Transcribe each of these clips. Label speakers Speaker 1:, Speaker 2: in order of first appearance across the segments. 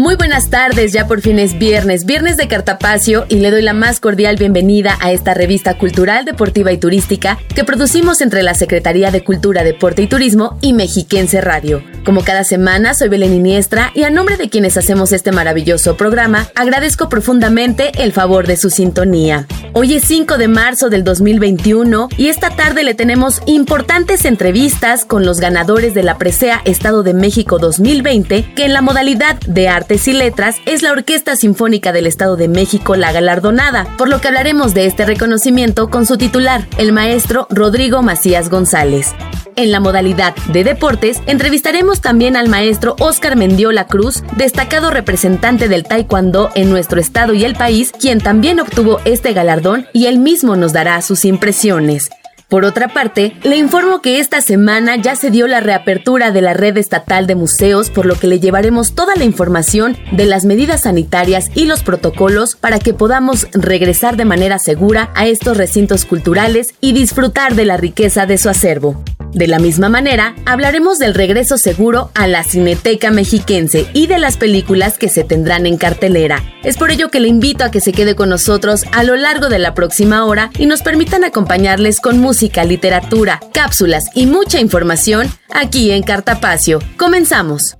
Speaker 1: Muy buenas tardes, ya por fin es viernes, viernes de Cartapacio y le doy la más cordial bienvenida a esta revista cultural, deportiva y turística que producimos entre la Secretaría de Cultura, Deporte y Turismo y Mexiquense Radio. Como cada semana, soy Belén Iniestra y a nombre de quienes hacemos este maravilloso programa, agradezco profundamente el favor de su sintonía. Hoy es 5 de marzo del 2021 y esta tarde le tenemos importantes entrevistas con los ganadores de la Presea Estado de México 2020 que en la modalidad de arte y Letras es la Orquesta Sinfónica del Estado de México la galardonada, por lo que hablaremos de este reconocimiento con su titular, el maestro Rodrigo Macías González. En la modalidad de deportes, entrevistaremos también al maestro Oscar Mendiola Cruz, destacado representante del Taekwondo en nuestro estado y el país, quien también obtuvo este galardón y él mismo nos dará sus impresiones. Por otra parte, le informo que esta semana ya se dio la reapertura de la red estatal de museos, por lo que le llevaremos toda la información de las medidas sanitarias y los protocolos para que podamos regresar de manera segura a estos recintos culturales y disfrutar de la riqueza de su acervo. De la misma manera, hablaremos del regreso seguro a la Cineteca Mexiquense y de las películas que se tendrán en cartelera. Es por ello que le invito a que se quede con nosotros a lo largo de la próxima hora y nos permitan acompañarles con música, literatura, cápsulas y mucha información aquí en Cartapacio. Comenzamos.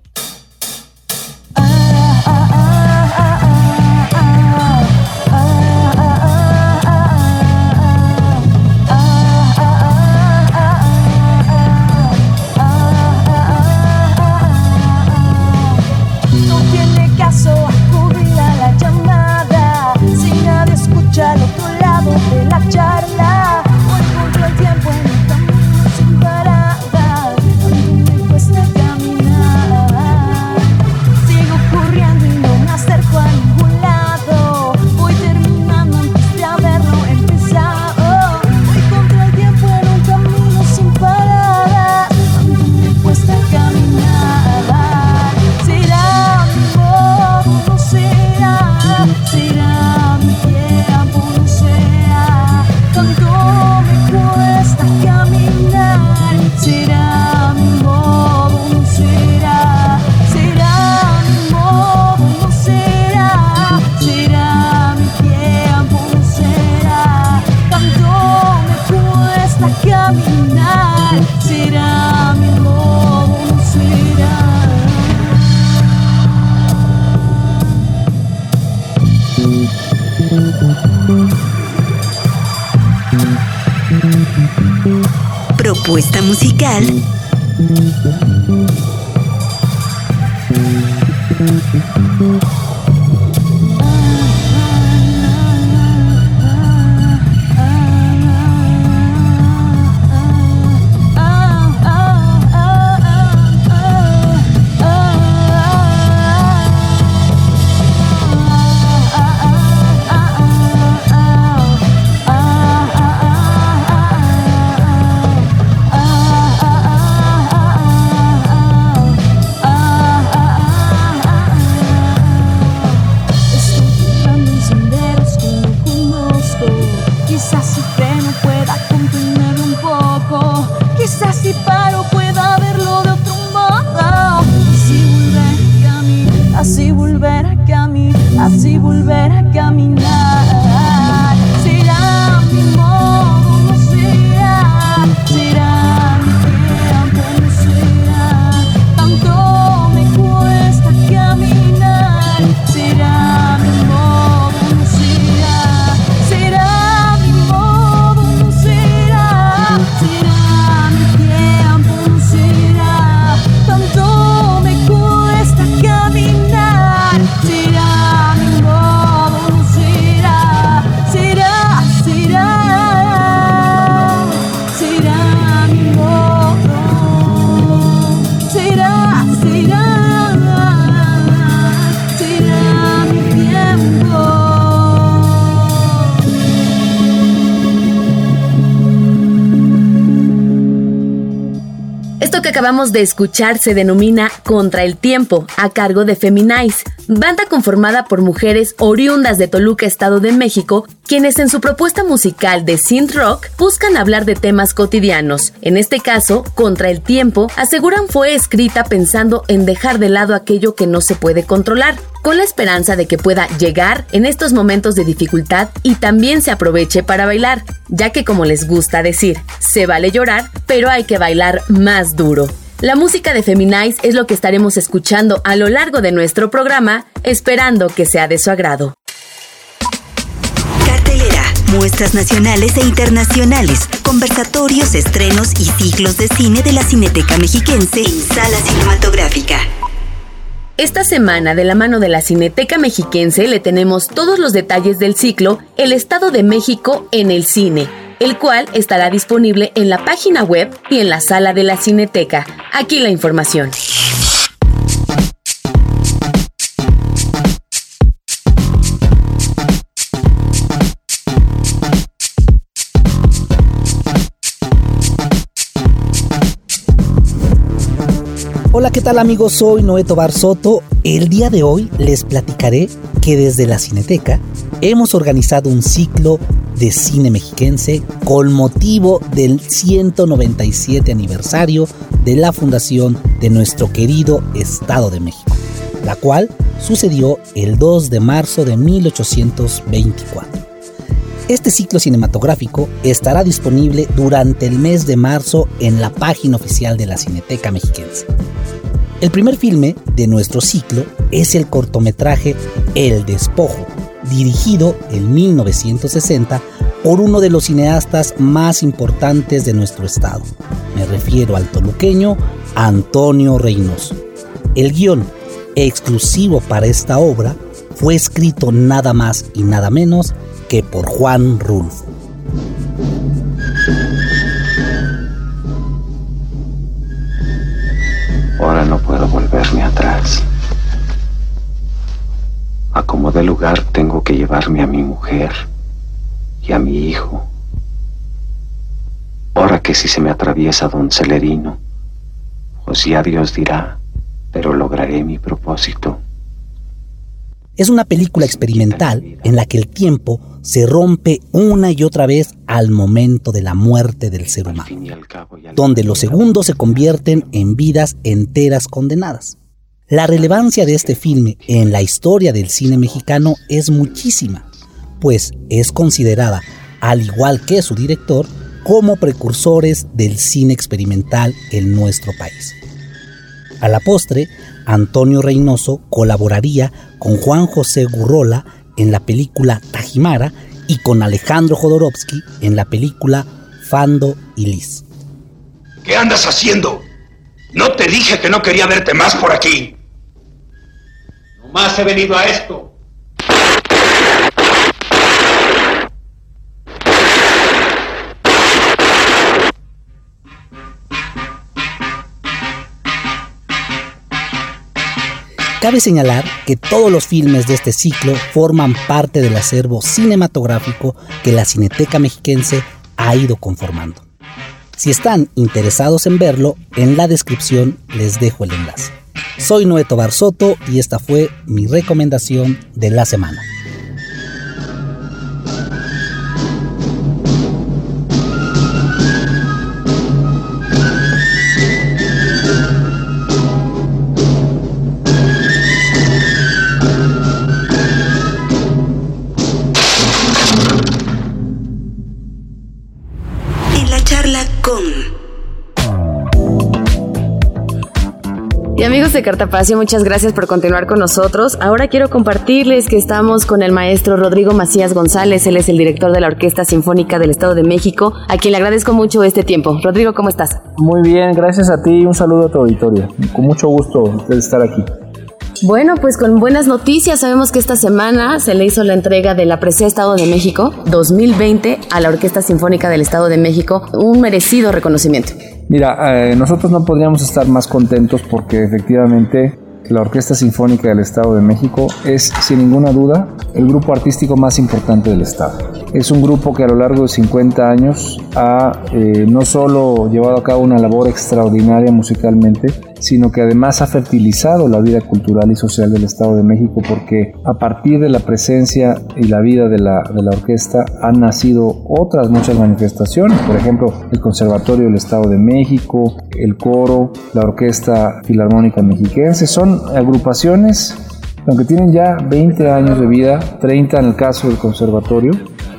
Speaker 2: propuesta musical.
Speaker 1: Acabamos de escuchar se denomina Contra el Tiempo, a cargo de Feminize, banda conformada por mujeres oriundas de Toluca, Estado de México, quienes en su propuesta musical de synth rock buscan hablar de temas cotidianos. En este caso, Contra el Tiempo, aseguran fue escrita pensando en dejar de lado aquello que no se puede controlar, con la esperanza de que pueda llegar en estos momentos de dificultad y también se aproveche para bailar, ya que como les gusta decir, se vale llorar, pero hay que bailar más duro. La música de Feminize es lo que estaremos escuchando a lo largo de nuestro programa, esperando que sea de su agrado.
Speaker 2: Cartelera, muestras nacionales e internacionales, conversatorios, estrenos y ciclos de cine de la Cineteca Mexiquense en sala cinematográfica.
Speaker 1: Esta semana, de la mano de la Cineteca Mexiquense, le tenemos todos los detalles del ciclo El Estado de México en el cine, el cual estará disponible en la página web y en la sala de la Cineteca. Aquí la información.
Speaker 3: Hola, ¿qué tal amigos? Soy Noé Tobar Soto. El día de hoy les platicaré que desde la Cineteca hemos organizado un ciclo de cine mexiquense con motivo del 197 aniversario de la fundación de nuestro querido Estado de México, la cual sucedió el 2 de marzo de 1824. Este ciclo cinematográfico estará disponible durante el mes de marzo en la página oficial de la Cineteca Mexiquense. El primer filme de nuestro ciclo es el cortometraje El Despojo, dirigido en 1960 por uno de los cineastas más importantes de nuestro estado. Me refiero al toluqueño Antonio Reynoso. El guion exclusivo para esta obra fue escrito nada más y nada menos que por Juan Rulfo.
Speaker 4: Como de lugar tengo que llevarme a mi mujer y a mi hijo. Ahora que si se me atraviesa don Celerino, pues ya Dios dirá, pero lograré mi propósito.
Speaker 3: Es una película experimental en la que el tiempo se rompe una y otra vez al momento de la muerte del ser humano, donde los segundos se convierten en vidas enteras condenadas. La relevancia de este filme en la historia del cine mexicano es muchísima, pues es considerada, al igual que su director, como precursores del cine experimental en nuestro país. A la postre, Antonio Reynoso colaboraría con Juan José Gurrola en la película Tajimara y con Alejandro Jodorowsky en la película Fando y Liz.
Speaker 5: ¿Qué andas haciendo? No te dije que no quería verte más por aquí. Nomás he venido a esto.
Speaker 3: Cabe señalar que todos los filmes de este ciclo forman parte del acervo cinematográfico que la Cineteca Mexiquense ha ido conformando. Si están interesados en verlo, en la descripción les dejo el enlace. Soy Noeto Barsoto y esta fue mi recomendación de la semana.
Speaker 1: Amigos de Cartapacio, muchas gracias por continuar con nosotros. Ahora quiero compartirles que estamos con el maestro Rodrigo Macías González. Él es el director de la Orquesta Sinfónica del Estado de México, a quien le agradezco mucho este tiempo. Rodrigo, ¿cómo estás?
Speaker 6: Muy bien, gracias a ti y un saludo a tu auditorio. Con mucho gusto de estar aquí.
Speaker 1: Bueno, pues con buenas noticias, sabemos que esta semana se le hizo la entrega de la Presea Estado de México 2020 a la Orquesta Sinfónica del Estado de México, un merecido reconocimiento.
Speaker 6: Mira, eh, nosotros no podríamos estar más contentos porque efectivamente la Orquesta Sinfónica del Estado de México es, sin ninguna duda, el grupo artístico más importante del Estado. Es un grupo que a lo largo de 50 años ha eh, no solo llevado a cabo una labor extraordinaria musicalmente, sino que además ha fertilizado la vida cultural y social del Estado de México porque a partir de la presencia y la vida de la, de la orquesta han nacido otras muchas manifestaciones, por ejemplo el Conservatorio del Estado de México, el coro, la Orquesta Filarmónica Mexiquense, son agrupaciones aunque tienen ya 20 años de vida, 30 en el caso del conservatorio,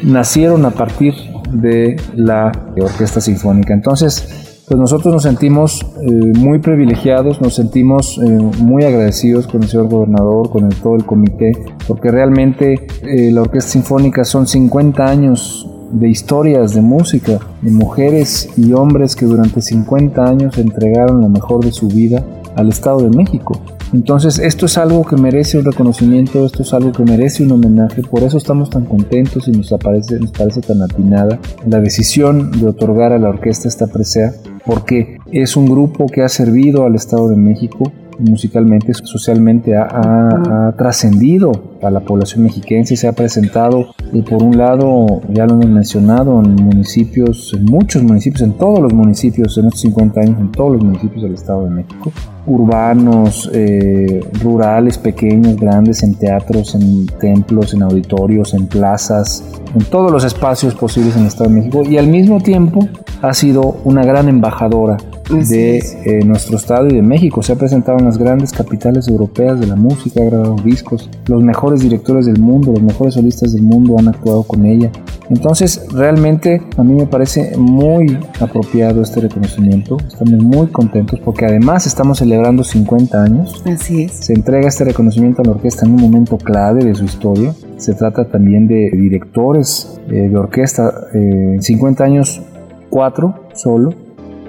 Speaker 6: nacieron a partir de la orquesta sinfónica. Entonces, pues nosotros nos sentimos eh, muy privilegiados, nos sentimos eh, muy agradecidos con el señor gobernador, con el, todo el comité, porque realmente eh, la Orquesta Sinfónica son 50 años de historias de música, de mujeres y hombres que durante 50 años entregaron lo mejor de su vida al Estado de México. Entonces esto es algo que merece un reconocimiento, esto es algo que merece un homenaje, por eso estamos tan contentos y nos, parece tan atinada. La decisión de otorgar a la orquesta esta presea porque es un grupo que ha servido al Estado de México musicalmente, socialmente, ha, trascendido a la población mexiquense, se ha presentado, y por un lado, ya lo hemos mencionado, en municipios, en muchos municipios, en todos los municipios, en estos 50 años, en todos los municipios del Estado de México, urbanos, eh, rurales, pequeños, grandes, en teatros, en templos, en auditorios, en plazas, en todos los espacios posibles en el Estado de México y al mismo tiempo ha sido una gran embajadora de eh, nuestro estado y de México. Se ha presentado en las grandes capitales europeas de la música, ha grabado discos. Los mejores directores del mundo, los mejores solistas del mundo han actuado con ella. Entonces, realmente a mí me parece muy apropiado este reconocimiento. Estamos muy contentos porque además estamos celebrando 50 años.
Speaker 1: Así es.
Speaker 6: Se entrega este reconocimiento a la orquesta en un momento clave de su historia. Se trata también de directores eh, de orquesta. Eh, en 50 años, cuatro solo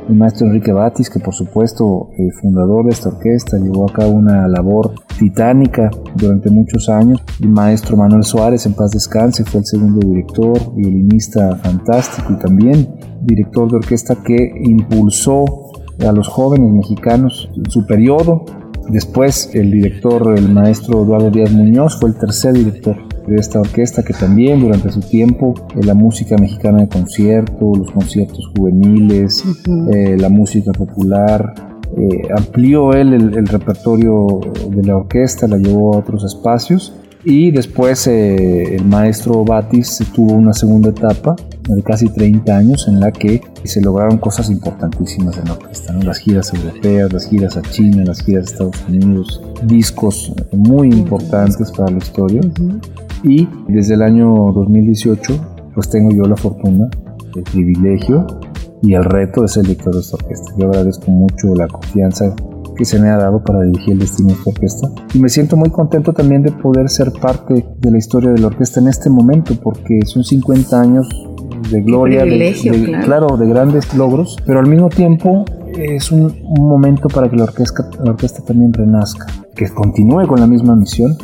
Speaker 6: el maestro Enrique Batis, que por supuesto eh, fundador de esta orquesta, llevó a cabo una labor titánica durante muchos años. El maestro Manuel Suárez, en paz descanse, fue el segundo director, violinista fantástico y también director de orquesta que impulsó a los jóvenes mexicanos su periodo. Después el director, el maestro Eduardo Díaz Muñoz, fue el tercer director de esta orquesta que también durante su tiempo eh, la música mexicana de concierto, los conciertos juveniles, eh, la música popular, eh, amplió él el, repertorio de la orquesta, la llevó a otros espacios y después el maestro Batis tuvo una segunda etapa de casi 30 años en la que se lograron cosas importantísimas en la orquesta, las giras europeas, las giras a China, las giras a Estados Unidos, discos muy importantes para la historia. Y desde el año 2018 pues tengo yo la fortuna, el privilegio y el reto de ser director de esta orquesta. Yo agradezco mucho la confianza que se me ha dado para dirigir el destino de esta orquesta. Y me siento muy contento también de poder ser parte de la historia de la orquesta en este momento porque son 50 años de gloria, de, claro. de grandes logros, pero al mismo tiempo es un, momento para que la orquesta, la orquesta también renazca, que continúe con la misma misión,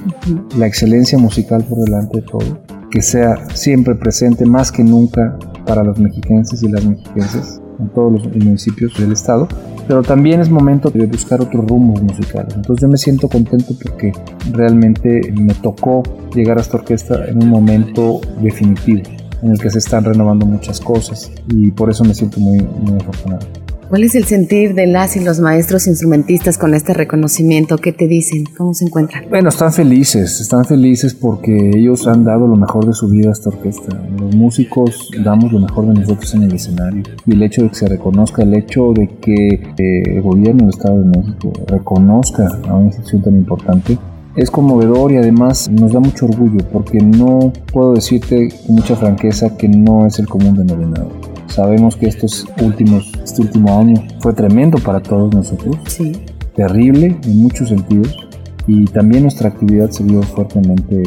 Speaker 6: la excelencia musical por delante de todo, que sea siempre presente más que nunca para los mexiquenses y las mexiquenses en todos los municipios del estado, pero también es momento de buscar otros rumbos musicales. Entonces yo me siento contento porque realmente me tocó llegar a esta orquesta en un momento definitivo en el que se están renovando muchas cosas y por eso me siento muy, muy afortunado.
Speaker 1: ¿Cuál es el sentir de las y los maestros instrumentistas con este reconocimiento? ¿Qué te dicen? ¿Cómo se encuentran?
Speaker 6: Bueno, están felices, están felices porque ellos han dado lo mejor de su vida a esta orquesta. Los músicos damos lo mejor de nosotros en el escenario. Y el hecho de que se reconozca, el hecho de que eh, el gobierno del Estado de México reconozca a una institución tan importante, es conmovedor y además nos da mucho orgullo porque no puedo decirte con mucha franqueza que no es el común denominador. Sabemos que estos últimos, este último año fue tremendo para todos nosotros.
Speaker 1: Sí.
Speaker 6: Terrible en muchos sentidos. Y también nuestra actividad se vio fuertemente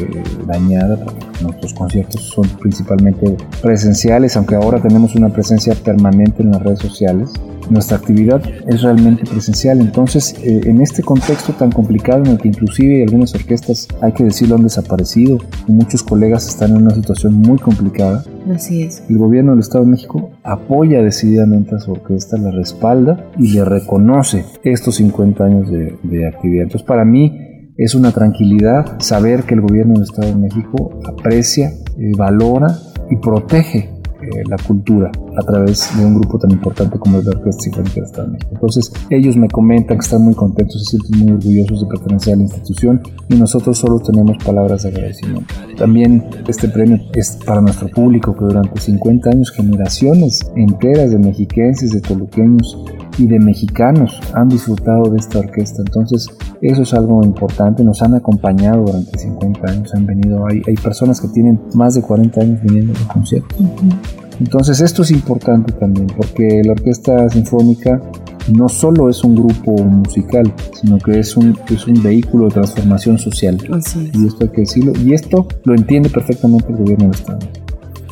Speaker 6: dañada. Nuestros conciertos son principalmente presenciales, aunque ahora tenemos una presencia permanente en las redes sociales nuestra actividad es realmente presencial. Entonces, eh, en este contexto tan complicado en el que inclusive algunas orquestas, hay que decirlo, han desaparecido y muchos colegas están en una situación muy complicada.
Speaker 1: Así es.
Speaker 6: El gobierno del Estado de México apoya decididamente a su orquesta, la respalda y le reconoce estos 50 años de, de actividad. Entonces, para mí, es una tranquilidad saber que el gobierno del Estado de México aprecia, eh, valora y protege eh, la cultura a través de un grupo tan importante como el de Orquesta Sinfónica de Estado Entonces, ellos me comentan que están muy contentos, se sienten muy orgullosos de pertenecer a la institución y nosotros solo tenemos palabras de agradecimiento. También este premio es para nuestro público que durante 50 años generaciones enteras de mexiquenses, de toluqueños y de mexicanos han disfrutado de esta orquesta. Entonces, eso es algo importante. Nos han acompañado durante 50 años, han venido. Hay, hay personas que tienen más de 40 años viniendo a los conciertos. Entonces, esto es importante también, porque la Orquesta Sinfónica no solo es un grupo musical, sino que es un, es un vehículo de transformación social. Y esto hay que decirlo. Y esto lo entiende perfectamente el gobierno del Estado.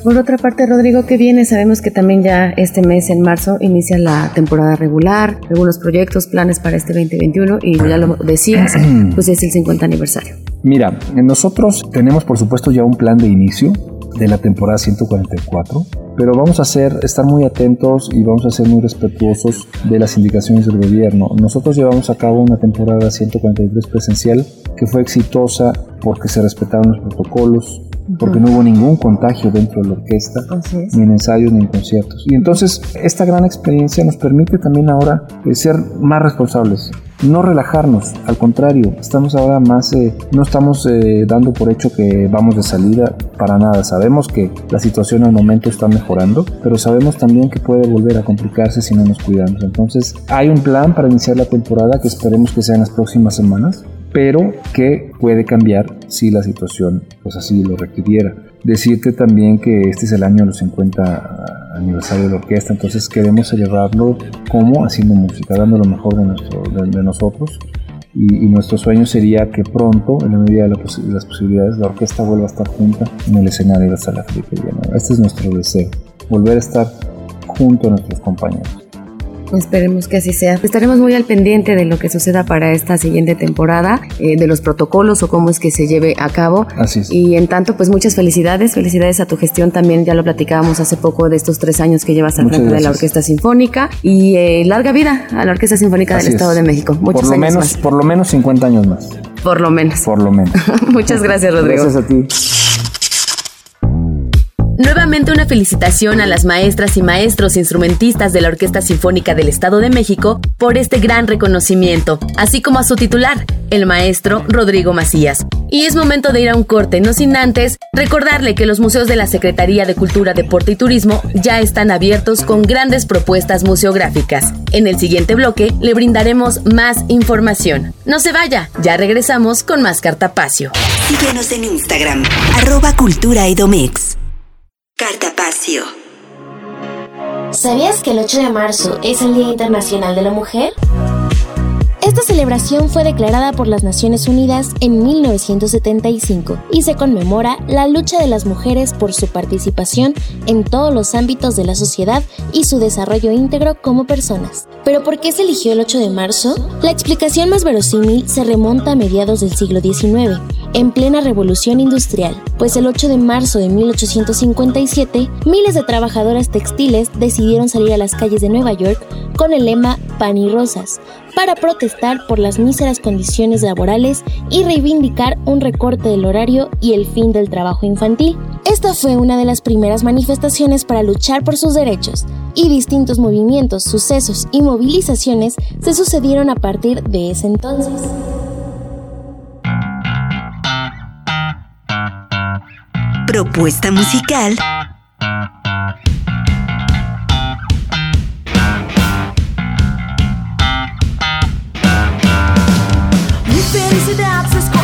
Speaker 1: Por otra parte, Rodrigo, ¿qué viene? Sabemos que también ya este mes, en marzo, inicia la temporada regular, algunos proyectos, planes para este 2021 y ya lo decías, pues es el 50 aniversario.
Speaker 6: Mira, nosotros tenemos por supuesto ya un plan de inicio de la temporada 144, pero vamos a hacer, estar muy atentos y vamos a ser muy respetuosos de las indicaciones del gobierno. Nosotros llevamos a cabo una temporada 143 presencial que fue exitosa porque se respetaron los protocolos, porque no hubo ningún contagio dentro de la orquesta, ni en ensayos ni en conciertos. Y entonces esta gran experiencia nos permite también ahora eh, ser más responsables, no relajarnos, al contrario, estamos ahora más, eh, no estamos eh, dando por hecho que vamos de salida para nada, sabemos que la situación al momento está mejorando, pero sabemos también que puede volver a complicarse si no nos cuidamos. Entonces hay un plan para iniciar la temporada que esperemos que sea en las próximas semanas pero que puede cambiar si la situación pues así lo requiriera. Decirte también que este es el año de los 50 aniversario de la orquesta, entonces queremos celebrarlo como haciendo música, dando lo mejor de, nuestro, de, nosotros. Y, nuestro sueño sería que pronto, en la medida de, las posibilidades, la orquesta vuelva a estar junta en el escenario de la sala Felipe Este es nuestro deseo, volver a estar junto a nuestros compañeros.
Speaker 1: Esperemos que así sea. Estaremos muy al pendiente de lo que suceda para esta siguiente temporada, eh, de los protocolos o cómo es que se lleve a cabo.
Speaker 6: Así es.
Speaker 1: Y en tanto, pues muchas felicidades, felicidades a tu gestión también, ya lo platicábamos hace poco de estos tres años que llevas al frente de la Orquesta Sinfónica y eh, larga vida a la Orquesta Sinfónica del Estado de México.
Speaker 6: Muchos por lo
Speaker 1: años
Speaker 6: menos,
Speaker 1: más.
Speaker 6: Por lo menos 50 años más.
Speaker 1: Por lo menos.
Speaker 6: Por lo menos.
Speaker 1: Muchas gracias, Rodrigo.
Speaker 6: Gracias a ti.
Speaker 1: Nuevamente una felicitación a las maestras y maestros instrumentistas de la Orquesta Sinfónica del Estado de México por este gran reconocimiento, así como a su titular, el maestro Rodrigo Macías. Y es momento de ir a un corte, no sin antes recordarle que los museos de la Secretaría de Cultura, Deporte y Turismo ya están abiertos con grandes propuestas museográficas. En el siguiente bloque le brindaremos más información. No se vaya, ya regresamos con más Cartapacio.
Speaker 2: Síguenos en Instagram, arroba Cultura. Cartapacio.
Speaker 7: ¿Sabías que el 8 de marzo es el Día Internacional de la Mujer? Esta celebración fue declarada por las Naciones Unidas en 1975 y se conmemora la lucha de las mujeres por su participación en todos los ámbitos de la sociedad y su desarrollo íntegro como personas. ¿Pero por qué se eligió el 8 de marzo? La explicación más verosímil se remonta a mediados del siglo XIX, en plena revolución industrial, pues el 8 de marzo de 1857, miles de trabajadoras textiles decidieron salir a las calles de Nueva York con el lema Pan y Rosas, para protestar por las míseras condiciones laborales y reivindicar un recorte del horario y el fin del trabajo infantil. Esta fue una de las primeras manifestaciones para luchar por sus derechos, y distintos movimientos, sucesos y movilizaciones se sucedieron a partir de ese entonces.
Speaker 2: propuesta musical.
Speaker 1: Mi felicidad se esconde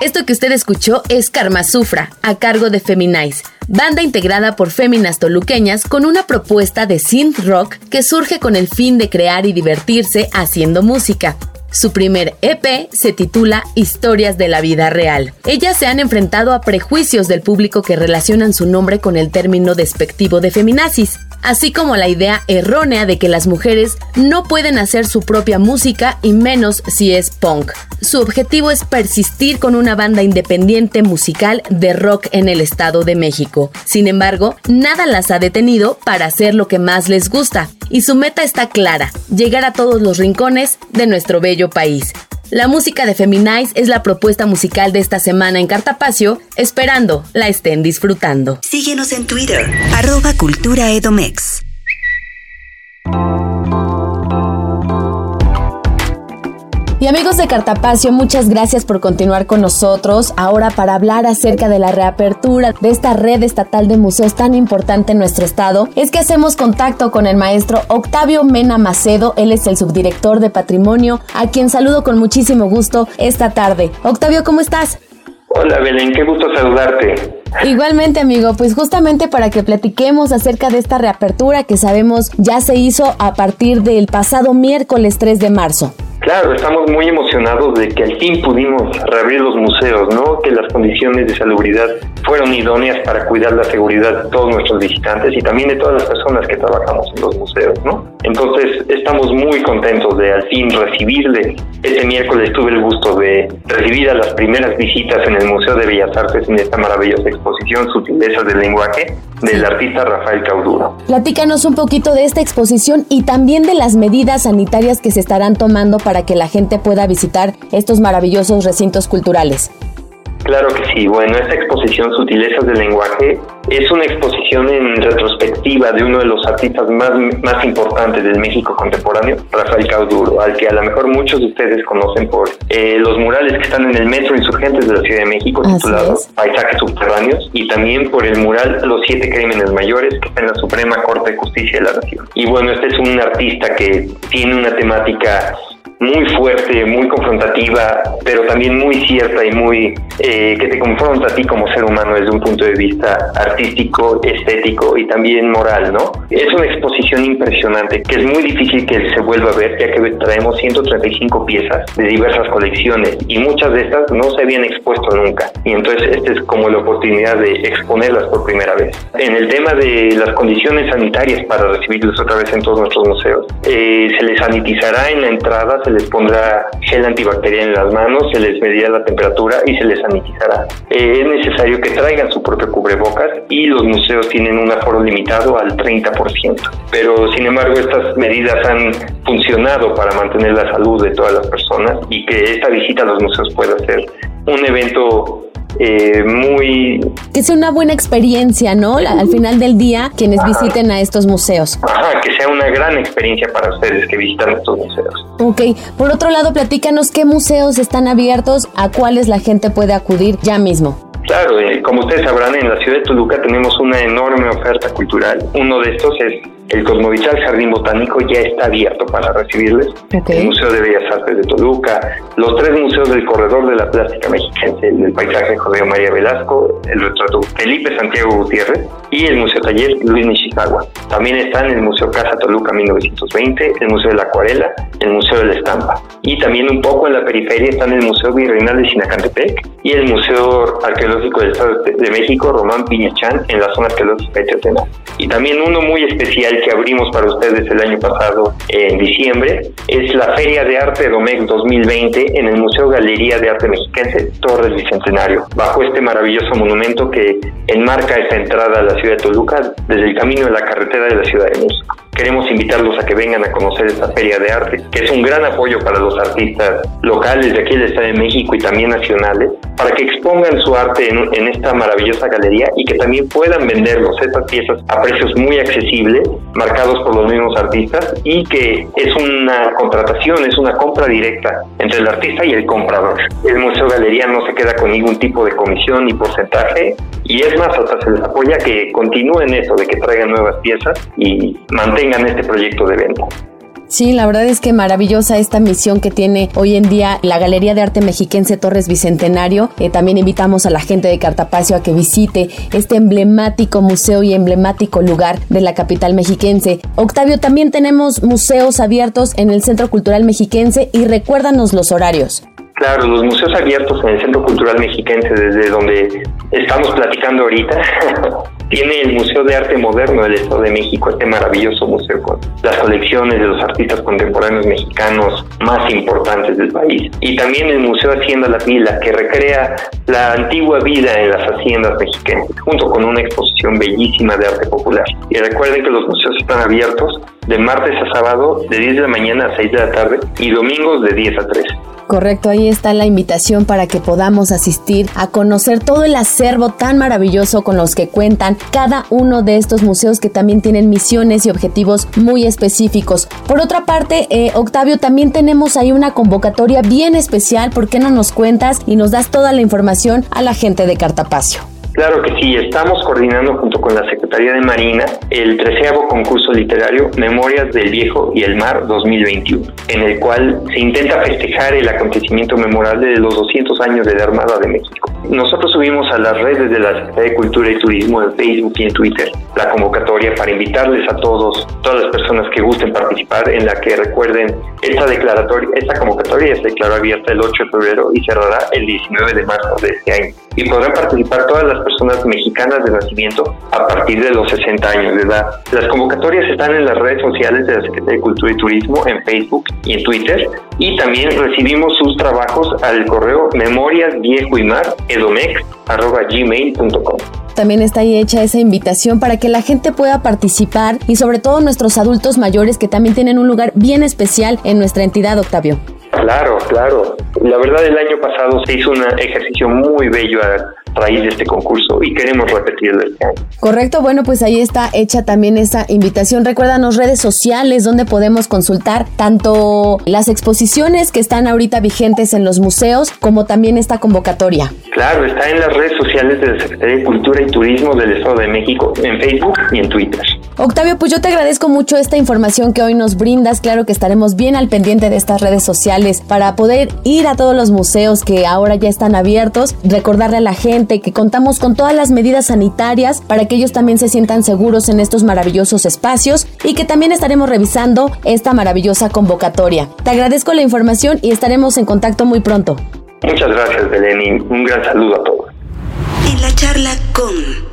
Speaker 1: Esto que usted escuchó es Karma Sufra, a cargo de Feminize, banda integrada por féminas toluqueñas con una propuesta de synth rock que surge con el fin de crear y divertirse haciendo música. Su primer EP se titula Historias de la vida real. Ellas se han enfrentado a prejuicios del público que relacionan su nombre con el término despectivo de feminazis así como la idea errónea de que las mujeres no pueden hacer su propia música y menos si es punk. Su objetivo es persistir con una banda independiente musical de rock en el Estado de México. Sin embargo, nada las ha detenido para hacer lo que más les gusta, y su meta está clara, llegar a todos los rincones de nuestro bello país. La música de Feminize es la propuesta musical de esta semana en Cartapacio, esperando la estén disfrutando.
Speaker 2: Síguenos en Twitter, arroba Cultura Edomex.
Speaker 1: Y amigos de Cartapacio, muchas gracias por continuar con nosotros. Ahora para hablar acerca de la reapertura de esta red estatal de museos tan importante en nuestro estado, es que hacemos contacto con el maestro Octavio Mena Macedo. Él es el subdirector de patrimonio, a quien saludo con muchísimo gusto esta tarde. Octavio, ¿cómo estás?
Speaker 8: Hola Belén, qué gusto saludarte.
Speaker 1: Igualmente amigo, pues justamente para que platiquemos acerca de esta reapertura que sabemos ya se hizo a partir del pasado miércoles 3 de marzo.
Speaker 8: Claro, estamos muy emocionados de que al fin pudimos reabrir los museos, ¿no? Que las condiciones de salubridad fueron idóneas para cuidar la seguridad de todos nuestros visitantes y también de todas las personas que trabajamos en los museos, ¿no? Entonces, estamos muy contentos de al fin recibirle. Este miércoles tuve el gusto de recibir a las primeras visitas en el Museo de Bellas Artes en esta maravillosa exposición Sutilezas del Lenguaje del artista Rafael Cauduro.
Speaker 1: Platícanos un poquito de esta exposición y también de las medidas sanitarias que se estarán tomando para que la gente pueda visitar estos maravillosos recintos culturales.
Speaker 8: Claro que sí. Bueno, esta exposición Sutilezas del Lenguaje es una exposición en retrospectiva de uno de los artistas más, más importantes del México contemporáneo, Rafael Cauduro, al que a lo mejor muchos de ustedes conocen por eh, los murales que están en el Metro Insurgentes de la Ciudad de México, titulado Paisajes Subterráneos, y también por el mural Los Siete Crímenes Mayores, que está en la Suprema Corte de Justicia de la Nación. Y bueno, este es un artista que tiene una temática muy fuerte, muy confrontativa, pero también muy cierta y muy eh, que te confronta a ti como ser humano desde un punto de vista artístico, estético y también moral, ¿no? Es una exposición impresionante que es muy difícil que se vuelva a ver, ya que traemos 135 piezas de diversas colecciones y muchas de estas no se habían expuesto nunca. Y entonces esta es como la oportunidad de exponerlas por primera vez. En el tema de las condiciones sanitarias para recibirlos otra vez en todos nuestros museos, eh, se les sanitizará en la entrada, se les pondrá gel antibacterial en las manos, se les medirá la temperatura y se les sanitizará. Eh, es necesario que traigan su propio cubrebocas y los museos tienen un aforo limitado al 30%. Pero sin embargo estas medidas han funcionado para mantener la salud de todas las personas y que esta visita a los museos pueda ser un evento eh, muy...
Speaker 1: Que sea una buena experiencia, ¿no? Al final del día, quienes visiten a estos museos.
Speaker 8: Ajá, que sea una gran experiencia para ustedes que visitan estos museos.
Speaker 1: Ok, por otro lado, platícanos qué museos están abiertos, a cuáles la gente puede acudir ya mismo.
Speaker 8: Claro, eh, como ustedes sabrán, en la ciudad de Toluca tenemos una enorme oferta cultural. Uno de estos es el Cosmovitral Jardín Botánico ya está abierto para recibirles. El Museo de Bellas Artes de Toluca, los tres museos del Corredor de la Plástica Mexiquense, el del Paisaje José María Velasco, el retrato Felipe Santiago Gutiérrez y el Museo Taller Luis Nishikawa. También están el Museo Casa Toluca 1920, el Museo de la Acuarela, el Museo de la Estampa. Y también un poco en la periferia están el Museo Virreinal de Sinacantepec y el Museo Arqueológico del Estado de México, Román Piñachán, en la zona arqueológica de Teotena. Y también uno muy especial que abrimos para ustedes el año pasado, en diciembre, es la Feria de Arte Domex 2020 en el Museo Galería de Arte Mexiquense Torres Bicentenario, bajo este maravilloso monumento que enmarca esta entrada a la ciudad de Toluca desde el camino de la carretera de la Ciudad de México. Queremos invitarlos a que vengan a conocer esta feria de arte, que es un gran apoyo para los artistas locales de aquí del Estado de México y también nacionales, para que expongan su arte en, en esta maravillosa galería y que también puedan venderlos, estas piezas, a precios muy accesibles, marcados por los mismos artistas, y que es una contratación, es una compra directa entre el artista y el comprador. El Museo Galería no se queda con ningún tipo de comisión ni porcentaje, y es más, hasta se les apoya que continúen eso, de que traigan nuevas piezas y mantengan este proyecto de venta.
Speaker 1: Sí, la verdad es que maravillosa esta misión que tiene hoy en día la Galería de Arte Mexiquense Torres Bicentenario. Eh, también invitamos a la gente de Cartapacio a que visite este emblemático museo y emblemático lugar de la capital mexiquense. Octavio, también tenemos museos abiertos en el Centro Cultural Mexiquense y recuérdanos los horarios.
Speaker 8: Claro, los museos abiertos en el Centro Cultural Mexiquense, desde donde estamos platicando ahorita, tiene el Museo de Arte Moderno del Estado de México, este maravilloso museo con las colecciones de los artistas contemporáneos mexicanos más importantes del país. Y también el Museo Hacienda La Pila, que recrea la antigua vida en las haciendas mexicanas, junto con una exposición bellísima de arte popular. Y recuerden que los museos están abiertos de martes a sábado, de 10 de la mañana a 6 de la tarde, y domingos de 10 a 3.
Speaker 1: Correcto, ahí está la invitación para que podamos asistir a conocer todo el acervo tan maravilloso con los que cuentan cada uno de estos museos que también tienen misiones y objetivos muy específicos. Por otra parte, eh, Octavio, también tenemos ahí una convocatoria bien especial. ¿Por qué no nos cuentas y nos das toda la información a la gente de Cartapacio?
Speaker 8: Claro que sí, estamos coordinando junto con la Secretaría de Marina el treceavo concurso literario Memorias del Viejo y el Mar 2021, en el cual se intenta festejar el acontecimiento memorable de los 200 años de la Armada de México. Nosotros subimos a las redes de la Secretaría de Cultura y Turismo en Facebook y en Twitter la convocatoria para invitarles a todos, todas las personas que gusten participar, en la que recuerden esta declaratoria, esta convocatoria se declaró abierta el 8 de febrero y cerrará el 19 de marzo de este año. Y podrán participar todas las personas mexicanas de nacimiento a partir de los 60 años de edad. Las convocatorias están en las redes sociales de la Secretaría de Cultura y Turismo, en Facebook y en Twitter. Y también recibimos sus trabajos al correo memorias viejo y mar
Speaker 1: también está ahí hecha esa invitación para que la gente pueda participar y sobre todo nuestros adultos mayores que también tienen un lugar bien especial en nuestra entidad, Octavio.
Speaker 8: Claro, claro. La verdad el año pasado se hizo un ejercicio muy bello a raíz de este concurso y queremos repetirlo este año.
Speaker 1: Correcto, bueno, pues ahí está hecha también esa invitación. Recuérdanos redes sociales donde podemos consultar tanto las exposiciones que están ahorita vigentes en los museos como también esta convocatoria.
Speaker 8: Claro, está en las redes sociales de la Secretaría de Cultura y Turismo del Estado de México, en Facebook y en Twitter.
Speaker 1: Octavio, pues yo te agradezco mucho esta información que hoy nos brindas. Claro que estaremos bien al pendiente de estas redes sociales para poder ir a todos los museos que ahora ya están abiertos, recordarle a la gente que contamos con todas las medidas sanitarias para que ellos también se sientan seguros en estos maravillosos espacios y que también estaremos revisando esta maravillosa convocatoria. Te agradezco la información y estaremos en contacto muy pronto.
Speaker 8: Muchas gracias, Belén, un gran saludo a todos.
Speaker 2: En la charla con...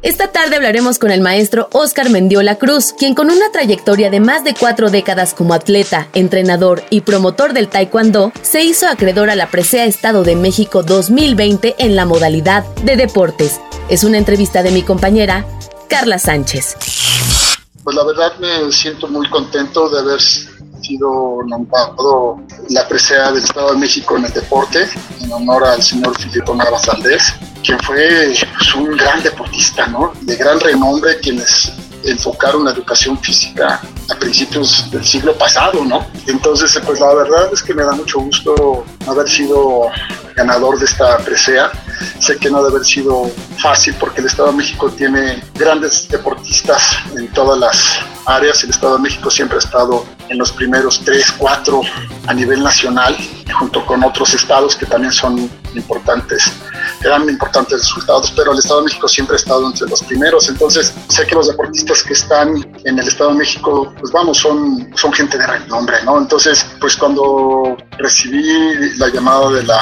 Speaker 1: Esta tarde hablaremos con el maestro Oscar Mendiola Cruz, quien con una trayectoria de más de cuatro décadas como atleta, entrenador y promotor del taekwondo, se hizo acreedor a la Presea Estado de México 2020 en la modalidad de deportes. Es una entrevista de mi compañera Carla Sánchez.
Speaker 9: Pues la verdad me siento muy contento de haber sido nombrado la presea del Estado de México en el deporte, en honor al señor Filipe Navas Valdés, quien fue pues, un gran deportista, De gran renombre, quienes enfocaron la educación física a principios del siglo pasado, ¿no? Entonces, pues la verdad es que me da mucho gusto haber sido ganador de esta presea. Sé que no debe haber sido fácil porque el Estado de México tiene grandes deportistas en todas las áreas. El Estado de México siempre ha estado en los primeros tres, cuatro a nivel nacional, junto con otros estados que también son importantes, eran importantes resultados, pero el Estado de México siempre ha estado entre los primeros. Entonces, sé que los deportistas que están en el Estado de México, pues vamos, son, son gente de renombre, ¿no? Entonces, pues cuando recibí la llamada de la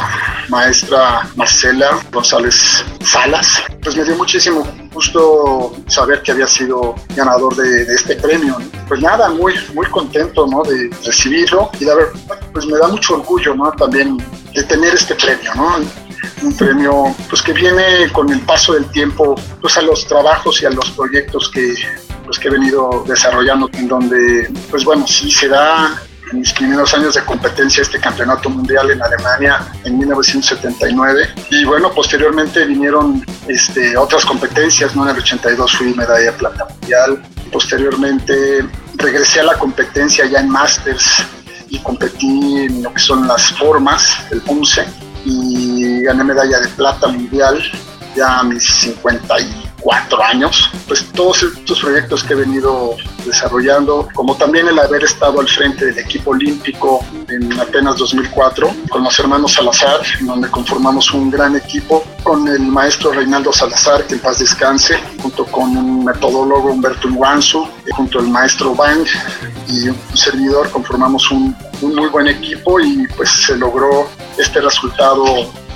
Speaker 9: maestra Marcela González Salas, pues me dio muchísimo gusto saber que había sido ganador de, este premio. Pues nada, muy, muy contento ¿no? de recibirlo y la verdad, pues me da mucho orgullo ¿no? también de tener este premio, ¿no? Un premio pues que viene con el paso del tiempo pues a los trabajos y a los proyectos que pues que he venido desarrollando en donde pues bueno sí se da en mis primeros años de competencia este campeonato mundial en Alemania en 1979 y bueno posteriormente vinieron este, otras competencias ¿no? en el 82 fui medalla de plata mundial. Posteriormente regresé a la competencia ya en Masters y competí en lo que son las formas el 11 y gané medalla de plata mundial ya a mis 54 cuatro años, pues todos estos proyectos que he venido desarrollando, como también el haber estado al frente del equipo olímpico en Atenas 2004, con los hermanos Salazar, en donde conformamos un gran equipo, con el maestro Reinaldo Salazar, que en paz descanse, junto con un metodólogo Humberto Nguanzu, junto al maestro Bang y un servidor, conformamos un, un muy buen equipo y pues se logró este resultado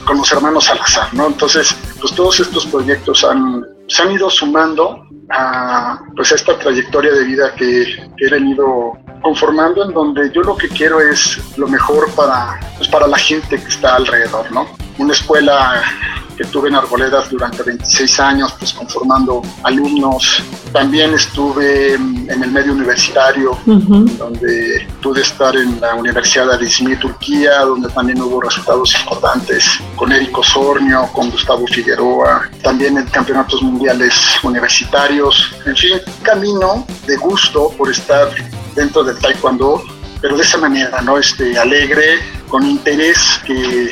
Speaker 9: con los hermanos Salazar, ¿no? Entonces, pues todos estos proyectos han, se han ido sumando a pues esta trayectoria de vida que, que, he venido conformando en donde yo lo que quiero es lo mejor para, pues para la gente que está alrededor, ¿no? Una escuela que tuve en Arboledas durante 26 años, pues conformando alumnos. También estuve en el medio universitario, donde pude estar en la Universidad de Izmir, Turquía, donde también hubo resultados importantes con Eric Osornio, con Gustavo Figueroa, también en campeonatos mundiales universitarios. En fin, camino de gusto por estar dentro del taekwondo, pero de esa manera, ¿no? Este, alegre, con interés que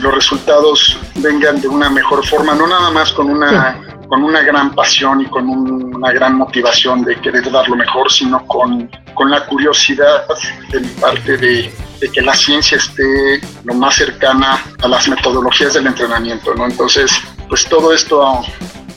Speaker 9: los resultados vengan de una mejor forma, no nada más con una, con una gran pasión y con una gran motivación de querer dar lo mejor, sino con, con la curiosidad de mi parte de, de, que la ciencia esté lo más cercana a las metodologías del entrenamiento, ¿no? Entonces, pues todo esto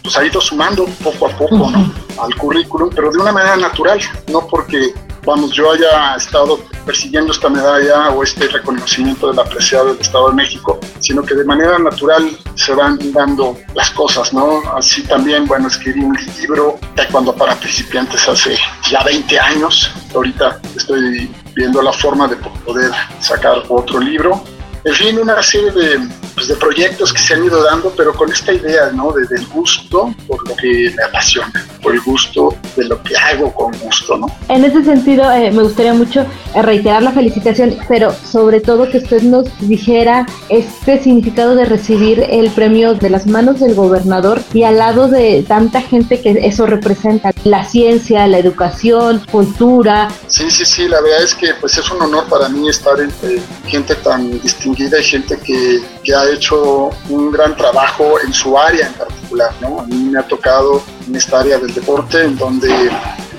Speaker 9: pues ha ido sumando poco a poco, ¿no? Al currículum, pero de una manera natural, no porque vamos, yo haya estado persiguiendo esta medalla o este reconocimiento del apreciado del Estado de México, sino que de manera natural se van dando las cosas, ¿no? Así también, bueno, escribí un libro cuando para principiantes hace ya 20 años, ahorita estoy viendo la forma de poder sacar otro libro. En fin, una serie de pues, de proyectos que se han ido dando, pero con esta idea, ¿no? De, del gusto por lo que me apasiona, por el gusto de lo que hago con gusto, ¿no?
Speaker 10: En ese sentido, eh, me gustaría mucho eh, reiterar la felicitación, pero sobre todo que usted nos dijera este significado de recibir el premio de las manos del gobernador y al lado de tanta gente que eso representa, la ciencia, la educación, cultura.
Speaker 9: Sí, sí, sí, la verdad es que pues es un honor para mí estar entre gente tan distinguida y gente que, que ha hecho un gran trabajo en su área en particular, ¿no? A mí me ha tocado en esta área del deporte, en donde,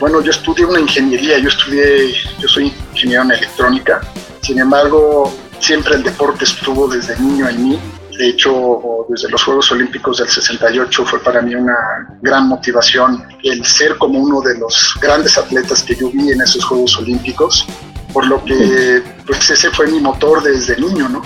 Speaker 9: bueno, yo estudié una ingeniería, yo estudié, yo soy ingeniero en electrónica, sin embargo, siempre el deporte estuvo desde niño en mí. De hecho, desde los Juegos Olímpicos del 68 fue para mí una gran motivación el ser como uno de los grandes atletas que yo vi en esos Juegos Olímpicos por lo que pues ese fue mi motor desde niño, ¿no?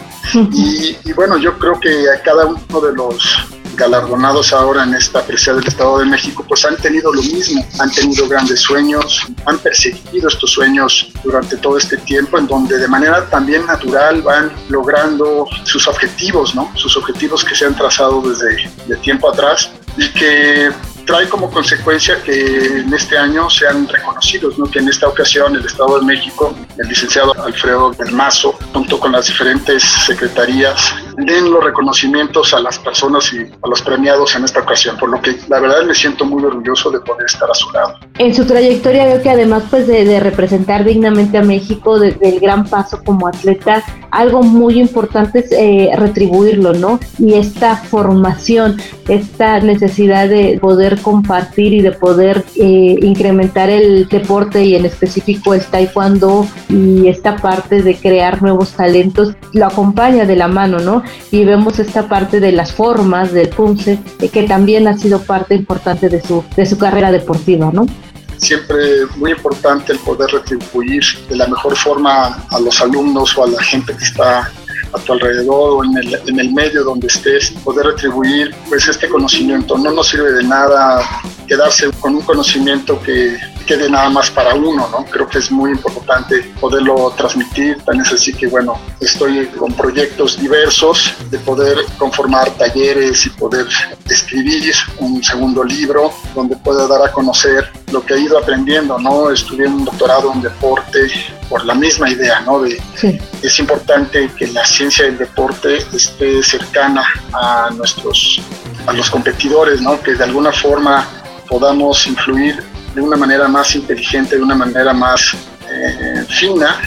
Speaker 9: Y, y, bueno, yo creo que a cada uno de los galardonados ahora en esta presión del Estado de México, pues han tenido lo mismo, han tenido grandes sueños, han perseguido estos sueños durante todo este tiempo, en donde de manera también natural van logrando sus objetivos, ¿no? Sus objetivos que se han trazado desde de tiempo atrás y que trae como consecuencia que en este año sean reconocidos, ¿no? que en esta ocasión el Estado de México, el licenciado Alfredo del Mazo, junto con las diferentes secretarías, den los reconocimientos a las personas y a los premiados en esta ocasión, por lo que la verdad me siento muy orgulloso de poder estar a su lado.
Speaker 10: En su trayectoria veo que además pues de, representar dignamente a México, de, del gran paso como atleta, algo muy importante es eh, retribuirlo, ¿no? Y esta formación, esta necesidad de poder compartir y de poder eh, incrementar el deporte y en específico el taekwondo y esta parte de crear nuevos talentos, lo acompaña de la mano, ¿no? Y vemos esta parte de las formas del eh, que también ha sido parte importante de su, de su carrera deportiva, ¿no?
Speaker 9: siempre muy importante el poder retribuir de la mejor forma a los alumnos o a la gente que está a tu alrededor o en el, en el medio donde estés, poder retribuir pues este conocimiento. No nos sirve de nada quedarse con un conocimiento que quede nada más para uno, ¿no? Creo que es muy importante poderlo transmitir, tan es así que bueno, estoy con proyectos diversos de poder conformar talleres y poder escribir un segundo libro donde pueda dar a conocer lo que he ido aprendiendo, ¿no? Estudié un doctorado en deporte por la misma idea, ¿no? De,
Speaker 10: sí.
Speaker 9: Es importante que la ciencia del deporte esté cercana a nuestros, a los competidores, ¿no? Que de alguna forma podamos influir de una manera más inteligente, de una manera más eh, fina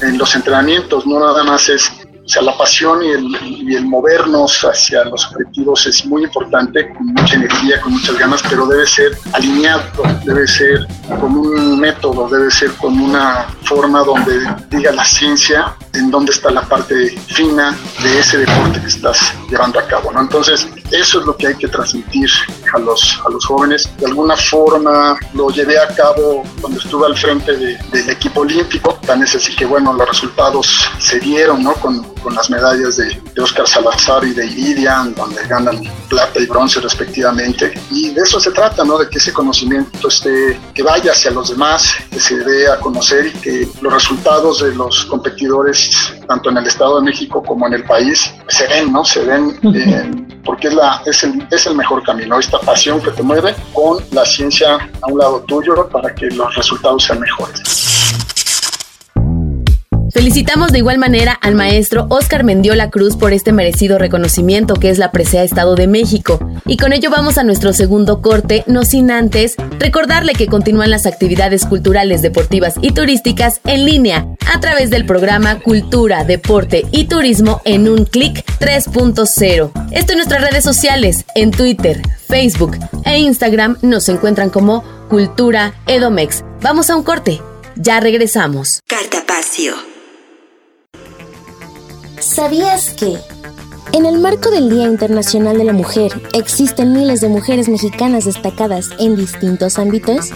Speaker 9: en los entrenamientos. No nada más es O sea, la pasión y el, movernos hacia los objetivos es muy importante, con mucha energía, con muchas ganas, pero debe ser alineado, debe ser con un método, debe ser con una forma donde diga la ciencia en dónde está la parte fina de ese deporte que estás llevando a cabo. ¿no? Entonces, eso es lo que hay que transmitir a los, a los jóvenes. De alguna forma lo llevé a cabo cuando estuve al frente del equipo olímpico. Tan es así que, bueno, los resultados se dieron ¿no? con, con las medallas de, de Oscar Salazar y de Iridian, donde ganan plata y bronce respectivamente. Y de eso se trata, ¿no? de que ese conocimiento esté, que vaya hacia los demás, que se dé a conocer y que los resultados de los competidores, tanto en el Estado de México como en el país, se ven, ¿no? Se ven. Eh, porque es, la, es, el, es el mejor camino, esta pasión que te mueve con la ciencia a un lado tuyo para que los resultados sean mejores.
Speaker 1: Felicitamos de igual manera al maestro Oscar Mendiola Cruz por este merecido reconocimiento que es la Presea Estado de México. Y con ello vamos a nuestro segundo corte, no sin antes recordarle que continúan las actividades culturales, deportivas y turísticas en línea a través del programa Cultura, Deporte y Turismo en un clic 3.0. Esto en nuestras redes sociales, en Twitter, Facebook e Instagram nos encuentran como Cultura Edomex. Vamos a un corte. Ya regresamos.
Speaker 2: Cartapacio.
Speaker 7: ¿Sabías que? En el marco del Día Internacional de la Mujer, existen miles de mujeres mexicanas destacadas en distintos ámbitos?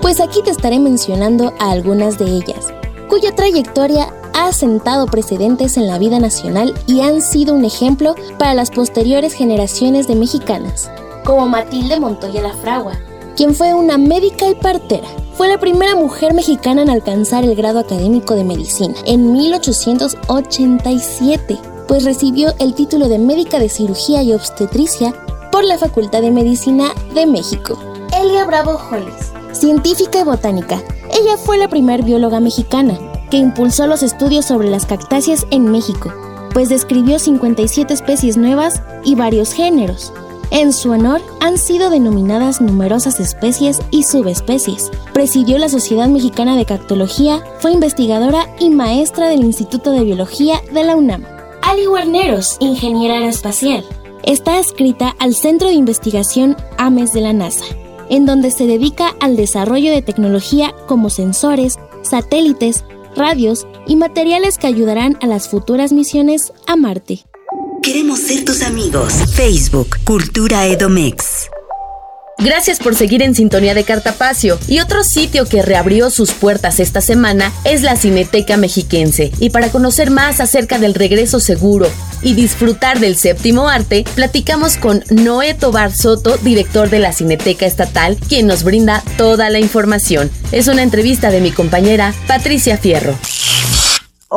Speaker 7: Pues aquí te estaré mencionando a algunas de ellas, cuya trayectoria ha sentado precedentes en la vida nacional y han sido un ejemplo para las posteriores generaciones de mexicanas, como Matilde Montoya La Fragua, quien fue una médica y partera. Fue la primera mujer mexicana en alcanzar el grado académico de medicina en 1887, pues recibió el título de médica de cirugía y obstetricia por la Facultad de Medicina de México. Elia Bravo Hollis, científica y botánica. Ella fue la primera bióloga mexicana que impulsó los estudios sobre las cactáceas en México, pues describió 57 especies nuevas y varios géneros. En su honor han sido denominadas numerosas especies y subespecies. Presidió la Sociedad Mexicana de Cactología, fue investigadora y maestra del Instituto de Biología de la UNAM. Ali Guarneros, ingeniera aeroespacial. Está adscrita al Centro de Investigación AMES de la NASA, en donde se dedica al desarrollo de tecnología como sensores, satélites, radios y materiales que ayudarán a las futuras misiones a Marte.
Speaker 2: Queremos ser tus amigos. Facebook, Cultura Edomex.
Speaker 1: Gracias por seguir en sintonía de Cartapacio. Y otro sitio que reabrió sus puertas esta semana es la Cineteca Mexiquense. Y para conocer más acerca del regreso seguro y disfrutar del séptimo arte, platicamos con Noé Tobar Soto, director de la Cineteca Estatal, quien nos brinda toda la información. Es una entrevista de mi compañera Patricia Fierro.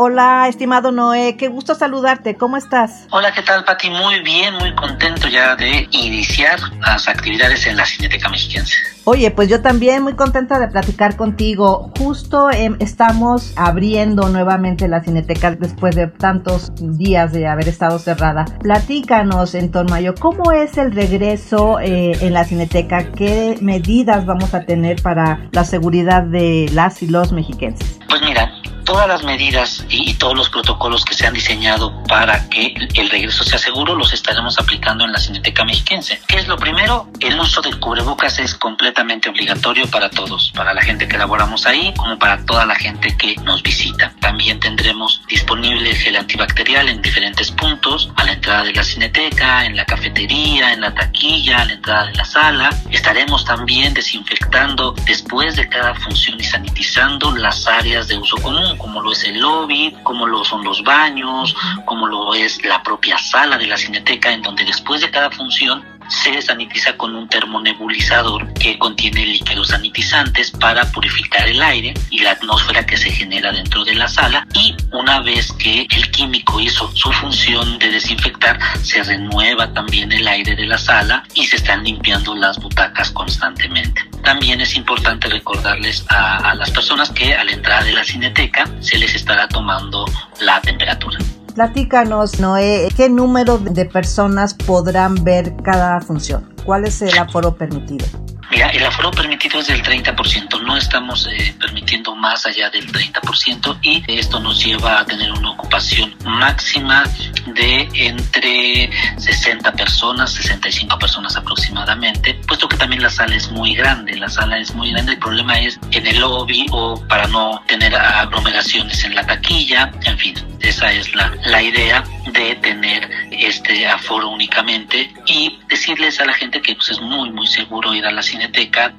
Speaker 11: Hola, estimado Noé, qué gusto saludarte. ¿Cómo estás?
Speaker 12: Hola, ¿qué tal, Pati? Muy bien, muy contento ya de iniciar las actividades en la Cineteca Mexiquense.
Speaker 11: Oye, pues yo también muy contenta de platicar contigo. Justo eh, estamos abriendo nuevamente la Cineteca después de tantos días de haber estado cerrada. Platícanos en torno a ello, ¿cómo es el regreso eh, en la Cineteca? ¿Qué medidas vamos a tener para la seguridad de las y los mexiquenses?
Speaker 12: Pues mira, todas las medidas y, todos los protocolos que se han diseñado para que el regreso sea seguro los estaremos aplicando en la Cineteca Mexiquense. ¿Qué es lo primero? El uso del cubrebocas es completamente obligatorio para todos, para la gente que laboramos ahí como para toda la gente que nos visita. También tendremos disponible el gel antibacterial en diferentes puntos, a la entrada de la Cineteca, en la cafetería, en la taquilla, a la entrada de la sala. Estaremos también desinfectando después de cada función y sanitizando las áreas de uso común como lo es el lobby, como lo son los baños, como lo es la propia sala de la cineteca, en donde después de cada función se sanitiza con un termonebulizador que contiene líquidos sanitizantes para purificar el aire y la atmósfera que se genera dentro de la sala y una vez que el químico hizo su función de desinfectar se renueva también el aire de la sala y se están limpiando las butacas constantemente. También es importante recordarles a, las personas que a la entrada de la cineteca se les estará tomando la temperatura.
Speaker 11: Platícanos, Noé, ¿qué número de personas podrán ver cada función? ¿Cuál es el aforo permitido?
Speaker 12: Mira, el aforo permitido es del 30%, no estamos eh, permitiendo más allá del 30% y esto nos lleva a tener una ocupación máxima de entre 60 personas, 65 personas aproximadamente, puesto que también la sala es muy grande, la sala es muy grande, el problema es en el lobby o para no tener aglomeraciones en la taquilla, en fin, esa es la, la idea de tener este aforo únicamente y decirles a la gente que pues, es muy muy seguro ir a la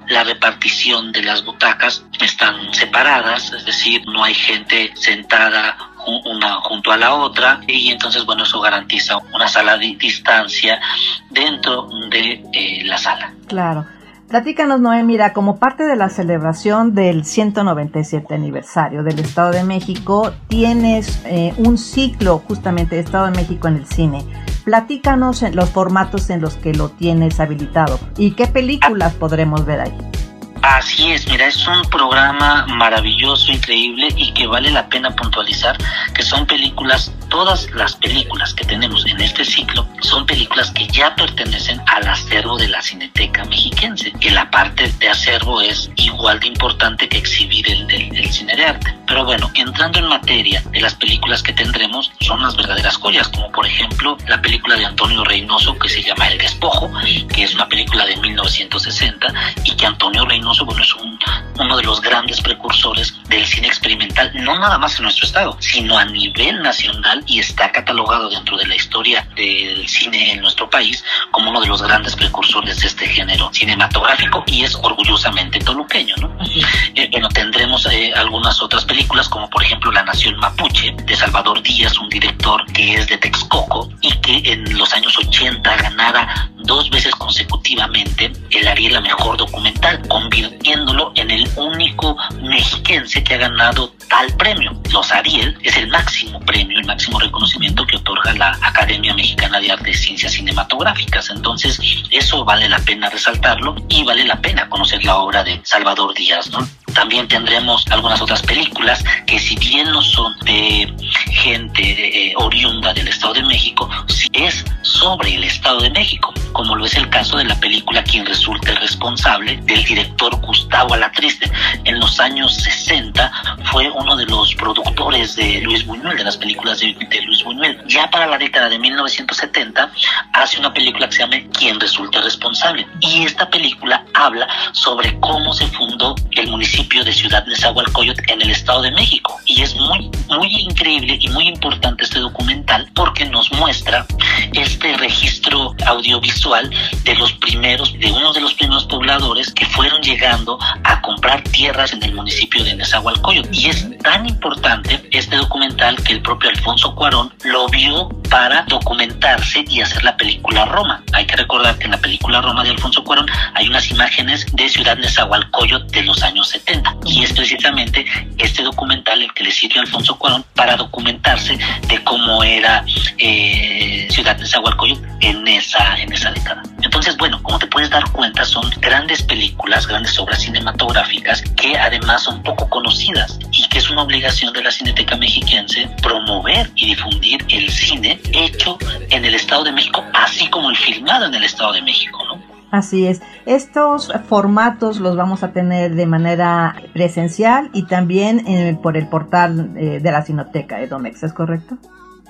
Speaker 12: La repartición de las butacas están separadas, es decir, no hay gente sentada una junto a la otra y entonces bueno eso garantiza una sala de distancia dentro de eh, la sala.
Speaker 11: Claro. Platícanos, Noé, mira, como parte de la celebración del 197 aniversario del Estado de México, tienes eh, un ciclo justamente de Estado de México en el cine. Platícanos en los formatos en los que lo tienes habilitado y qué películas podremos ver ahí.
Speaker 12: Así es, mira, es un programa maravilloso, increíble y que vale la pena puntualizar que son películas, todas las películas que tenemos en este ciclo son películas que ya pertenecen al acervo de la Cineteca Mexiquense, que la parte de acervo es igual de importante que exhibir el, el cine de arte. Pero bueno, entrando en materia de las películas que tendremos, son las verdaderas joyas, como por ejemplo la película de Antonio Reynoso que se llama El Despojo, que es una película de 1960 y que Antonio Reynoso bueno, es uno de los grandes precursores del cine experimental, no nada más en nuestro estado, sino a nivel nacional y está catalogado dentro de la historia del cine en nuestro país como uno de los grandes precursores de este género cinematográfico y es orgullosamente toluqueño, ¿no? Eh, bueno, tendremos eh, algunas otras películas como por ejemplo La Nación Mapuche de Salvador Díaz, un director que es de Texcoco y que en los años 80 ganara dos veces consecutivamente el Ariel Mejor Documental, convirtiéndolo en el único mexiquense que ha ganado tal premio. Los Ariel es el máximo premio, el máximo reconocimiento que otorga la Academia Mexicana de Artes y Ciencias Cinematográficas. Entonces, eso vale la pena resaltarlo y vale la pena conocer la obra de Salvador Díaz, ¿no? También tendremos algunas otras películas que si bien no son de gente eh, oriunda del Estado de México, sí es sobre el Estado de México, como lo es el caso de la película Quien resulte responsable del director Gustavo Alatriste. En los años 60 fue uno de los productores de Luis Buñuel, de las películas de Luis Buñuel. Ya para la década de 1970 hace una película que se llama Quien resulte responsable. Y esta película habla sobre cómo se fundó el municipio de Ciudad Nezahualcóyotl en el Estado de México. Y es muy, muy increíble y muy importante este documental porque nos muestra este registro audiovisual de los primeros, de uno de los primeros pobladores que fueron llegando a comprar tierras en el municipio de Nezahualcóyotl. Y es tan importante este documental que el propio Alfonso Cuarón lo vio para documentarse y hacer la película Roma. Hay que recordar que en la película Roma de Alfonso Cuarón hay unas imágenes de Ciudad Nezahualcóyotl de los años 70 y es precisamente este documental el que le sirvió Alfonso Cuarón para documentarse de cómo era eh, Ciudad de Zahualcoyotl en esa, en esa década. Entonces, bueno, como te puedes dar cuenta, son grandes películas, grandes obras cinematográficas que además son poco conocidas y que es una obligación de la Cineteca Mexiquense promover y difundir el cine hecho en el Estado de México, así como el filmado en el Estado de México, ¿no?
Speaker 11: Así es. Estos formatos los vamos a tener de manera presencial y también eh, por el portal eh, de la Sinoteca Edomex, ¿es correcto?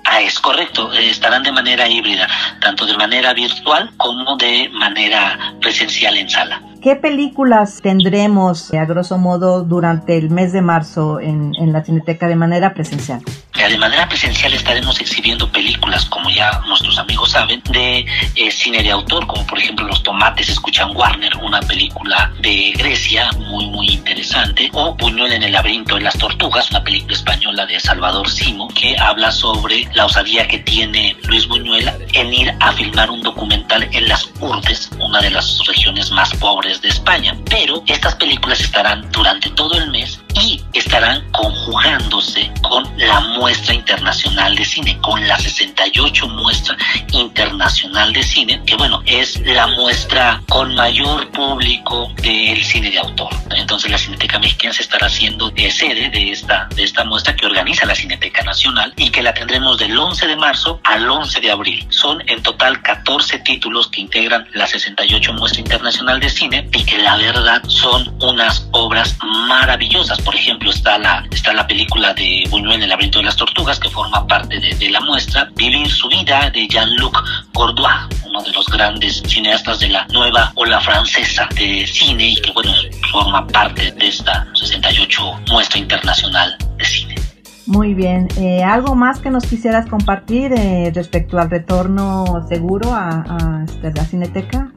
Speaker 12: Ah, es correcto, eh, estarán de manera híbrida, tanto de manera virtual como de manera presencial en sala.
Speaker 11: ¿Qué películas tendremos, a grosso modo, durante el mes de marzo en, en la Cineteca de manera presencial?
Speaker 12: De manera presencial estaremos exhibiendo películas, como ya nuestros amigos saben, de eh, cine de autor, como por ejemplo Los Tomates Escuchan Warner, una película de Grecia muy, muy interesante, o Buñuel en el laberinto de las tortugas, una película española de Salvador Simo, que habla sobre la osadía que tiene Luis Buñuel en ir a filmar un documental en las Urdes, una de las regiones más pobres de España. Pero estas películas estarán durante todo el mes y estarán conjugándose con la muestra internacional de cine, con la 68 muestra internacional de cine, que bueno, es la muestra con mayor público del cine de autor. Entonces la Cineteca Mexicana se estará haciendo de sede de esta, de esta muestra que organiza la Cineteca Nacional y que la tendremos del 11 de marzo al 11 de abril. Son en total 14 títulos que integran la 68 muestra internacional de cine y que la verdad son unas obras maravillosas. Por ejemplo, está la, está la película de Buñuel, El laberinto de las tortugas, que forma parte de, la muestra. Vivir su vida de Jean-Luc Gordois, uno de los grandes cineastas de la nueva ola francesa de cine y que, bueno, forma parte de esta 68 muestra internacional de cine.
Speaker 11: Muy bien. Eh, ¿Algo más que nos quisieras compartir eh, respecto al retorno seguro a, a este, la Cineteca?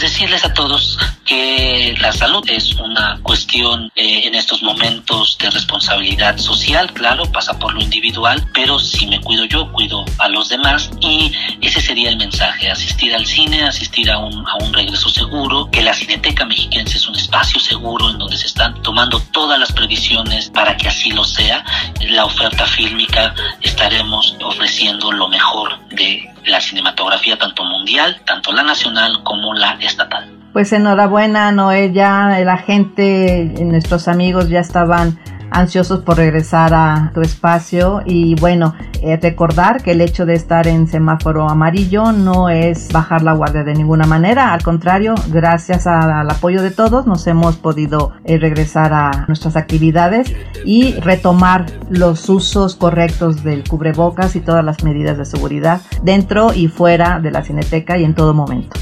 Speaker 12: Pues decirles a todos que la salud es una cuestión eh, en estos momentos de responsabilidad social, claro, pasa por lo individual, pero si me cuido yo, cuido a los demás y ese sería el mensaje, asistir al cine, asistir a un, a un regreso seguro, que la Cineteca Mexiquense es un espacio seguro en donde se están tomando todas las previsiones para que así lo sea. La oferta fílmica estaremos ofreciendo lo mejor de la cinematografía tanto mundial, tanto la nacional como la estatal.
Speaker 11: Pues enhorabuena, Noé, ya la gente, nuestros amigos ya estaban ansiosos por regresar a tu espacio y bueno, eh, recordar que el hecho de estar en semáforo amarillo no es bajar la guardia de ninguna manera, al contrario, gracias al apoyo de todos nos hemos podido eh, regresar a nuestras actividades y retomar los usos correctos del cubrebocas y todas las medidas de seguridad dentro y fuera de la cineteca y en todo momento.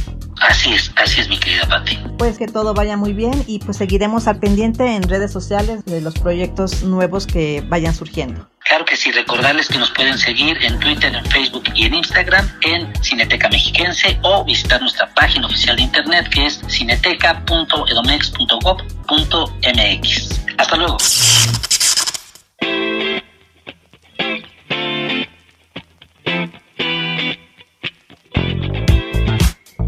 Speaker 12: Así es, así es mi querida Pati.
Speaker 11: Pues que todo vaya muy bien y pues seguiremos al pendiente en redes sociales de los proyectos nuevos que vayan surgiendo.
Speaker 12: Claro que sí, recordarles que nos pueden seguir en Twitter, en Facebook y en Instagram en Cineteca Mexiquense o visitar nuestra página oficial de internet que es cineteca.edomex.gov.mx. Hasta luego.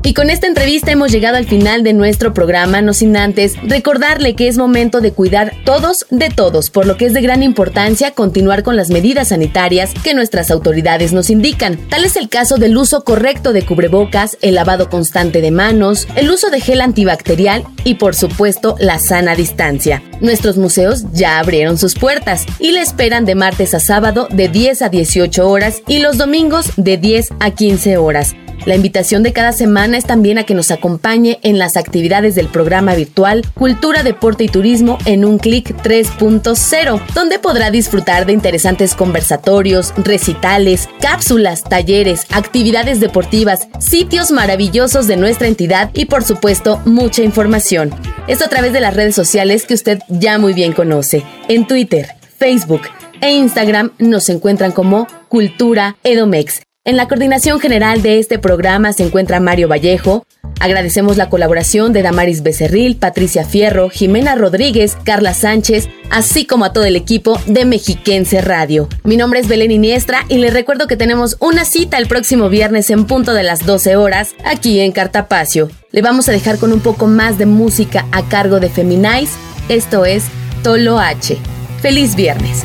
Speaker 1: Y con esta entrevista hemos llegado al final de nuestro programa, no sin antes recordarle que es momento de cuidar todos de todos, por lo que es de gran importancia continuar con las medidas sanitarias que nuestras autoridades nos indican. Tal es el caso del uso correcto de cubrebocas, el lavado constante de manos, el uso de gel antibacterial y por supuesto la sana distancia. Nuestros museos ya abrieron sus puertas y le esperan de martes a sábado de 10 a 18 horas y los domingos de 10 a 15 horas. La invitación de cada semana es también a que nos acompañe en las actividades del programa virtual Cultura, Deporte y Turismo en un clic 3.0, donde podrá disfrutar de interesantes conversatorios, recitales, cápsulas, talleres, actividades deportivas, sitios maravillosos de nuestra entidad y por supuesto mucha información. Esto a través de las redes sociales que usted ya muy bien conoce. En Twitter, Facebook e Instagram nos encuentran como Cultura Edomex. En la coordinación general de este programa se encuentra Mario Vallejo. Agradecemos la colaboración de Damaris Becerril, Patricia Fierro, Jimena Rodríguez, Carla Sánchez, así como a todo el equipo de Mexiquense Radio. Mi nombre es Belén Iniestra y les recuerdo que tenemos una cita el próximo viernes en punto de las 12 horas aquí en Cartapacio. Le vamos a dejar con un poco más de música a cargo de Feminize. Esto es Tolo H. ¡Feliz viernes!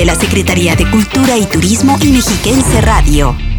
Speaker 13: De la Secretaría de Cultura y Turismo y Mexiquense Radio.